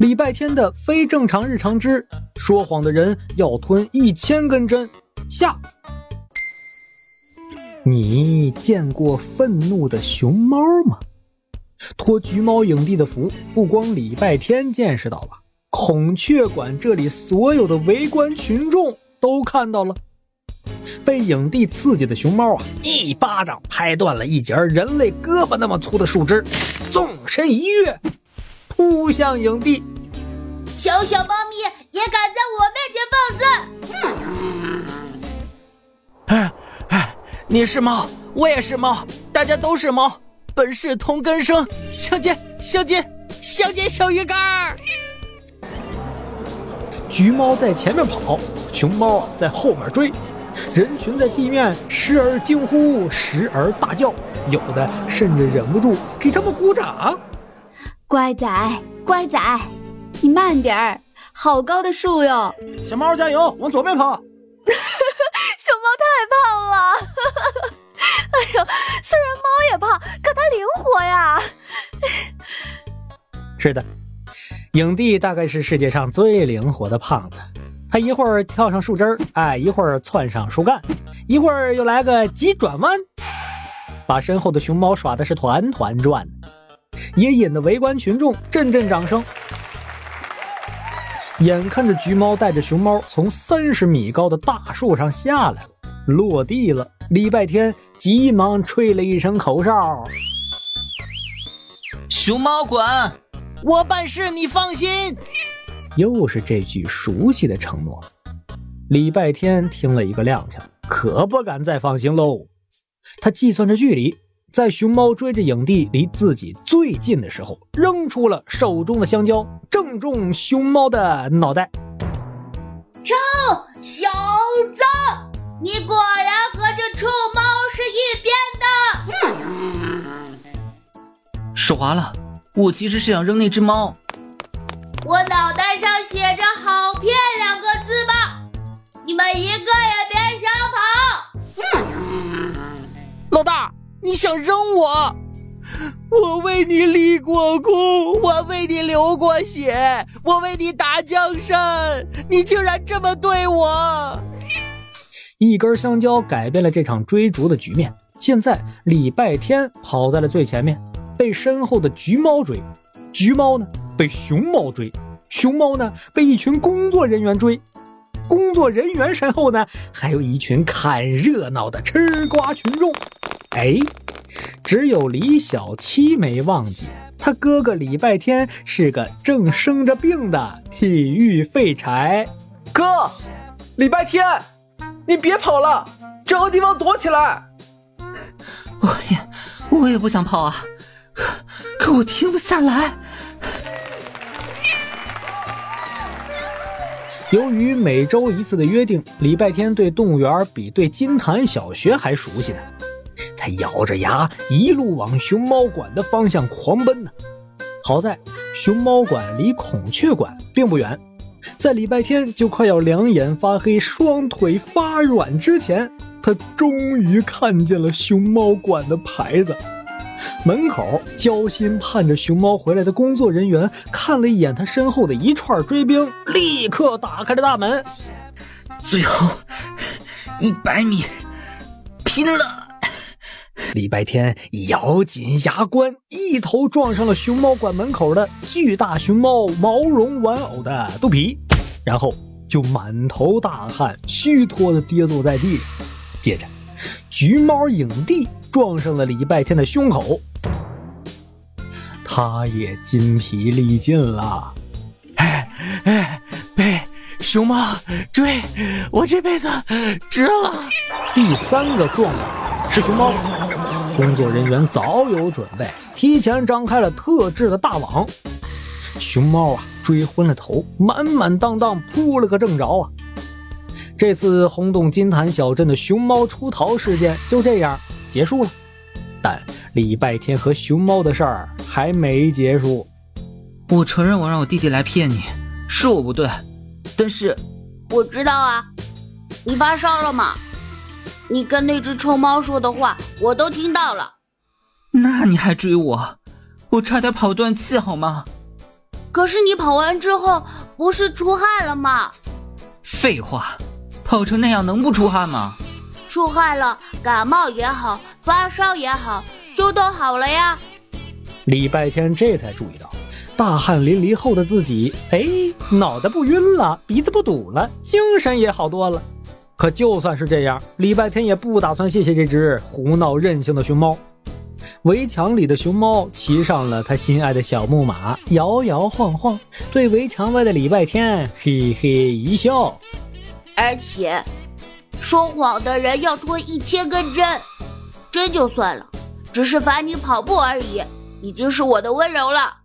礼拜天的非正常日常之说谎的人要吞一千根针。下，你见过愤怒的熊猫吗？托橘猫影帝的福，不光礼拜天见识到了，孔雀馆这里所有的围观群众都看到了。被影帝刺激的熊猫啊，一巴掌拍断了一截人类胳膊那么粗的树枝，纵身一跃，扑向影帝。小小猫咪也敢在我面前放肆！哎哎，你是猫，我也是猫，大家都是猫，本是同根生，相煎相煎相煎小鱼干儿。橘猫在前面跑，熊猫啊在后面追。人群在地面时而惊呼，时而大叫，有的甚至忍不住给他们鼓掌。乖仔，乖仔，你慢点儿，好高的树哟！小猫加油，往左边跑。熊猫太胖了，哎呦，虽然猫也胖，可它灵活呀。是的，影帝大概是世界上最灵活的胖子。他一会儿跳上树枝儿，哎，一会儿窜上树干，一会儿又来个急转弯，把身后的熊猫耍的是团团转，也引得围观群众阵阵掌声。眼看着橘猫带着熊猫从三十米高的大树上下来了，落地了，礼拜天急忙吹了一声口哨：“熊猫馆，我办事你放心。”又是这句熟悉的承诺，礼拜天听了一个踉跄，可不敢再放心喽。他计算着距离，在熊猫追着影帝离自己最近的时候，扔出了手中的香蕉，正中熊猫的脑袋。臭小子，你果然和这臭猫是一边的！手滑了，我其实是想扔那只猫。我脑袋上写着“好骗”两个字吧，你们一个想扔我？我为你立过功，我为你流过血，我为你打江山，你竟然这么对我！一根香蕉改变了这场追逐的局面。现在礼拜天跑在了最前面，被身后的橘猫追。橘猫呢被熊猫追，熊猫呢被一群工作人员追，工作人员身后呢还有一群看热闹的吃瓜群众。哎，只有李小七没忘记，他哥哥礼拜天是个正生着病的体育废柴。哥，礼拜天，你别跑了，找个地方躲起来。我也，我也不想跑啊。可我停不下来。由于每周一次的约定，礼拜天对动物园比对金坛小学还熟悉呢。他咬着牙一路往熊猫馆的方向狂奔呢。好在熊猫馆离孔雀馆并不远，在礼拜天就快要两眼发黑、双腿发软之前，他终于看见了熊猫馆的牌子。门口焦心盼着熊猫回来的工作人员看了一眼他身后的一串追兵，立刻打开了大门。最后一百米，拼了！礼拜天咬紧牙关，一头撞上了熊猫馆门口的巨大熊猫毛绒玩偶的肚皮，然后就满头大汗，虚脱的跌坐在地上。接着，橘猫影帝撞上了礼拜天的胸口。他也筋疲力尽了，哎哎，被熊猫追，我这辈子值了。第三个撞的是熊猫，工作人员早有准备，提前张开了特制的大网。熊猫啊，追昏了头，满满当当扑了个正着啊！这次轰动金坛小镇的熊猫出逃事件就这样结束了，但礼拜天和熊猫的事儿。还没结束，我承认我让我弟弟来骗你，是我不对，但是我知道啊，你发烧了吗？你跟那只臭猫说的话我都听到了，那你还追我？我差点跑断气好吗？可是你跑完之后不是出汗了吗？废话，跑成那样能不出汗吗？出汗了，感冒也好，发烧也好，就都好了呀。礼拜天这才注意到，大汗淋漓后的自己，哎，脑袋不晕了，鼻子不堵了，精神也好多了。可就算是这样，礼拜天也不打算谢谢这只胡闹任性的熊猫。围墙里的熊猫骑上了他心爱的小木马，摇摇晃晃，对围墙外的礼拜天嘿嘿一笑。而且，说谎的人要拖一千根针，针就算了，只是罚你跑步而已，已经是我的温柔了。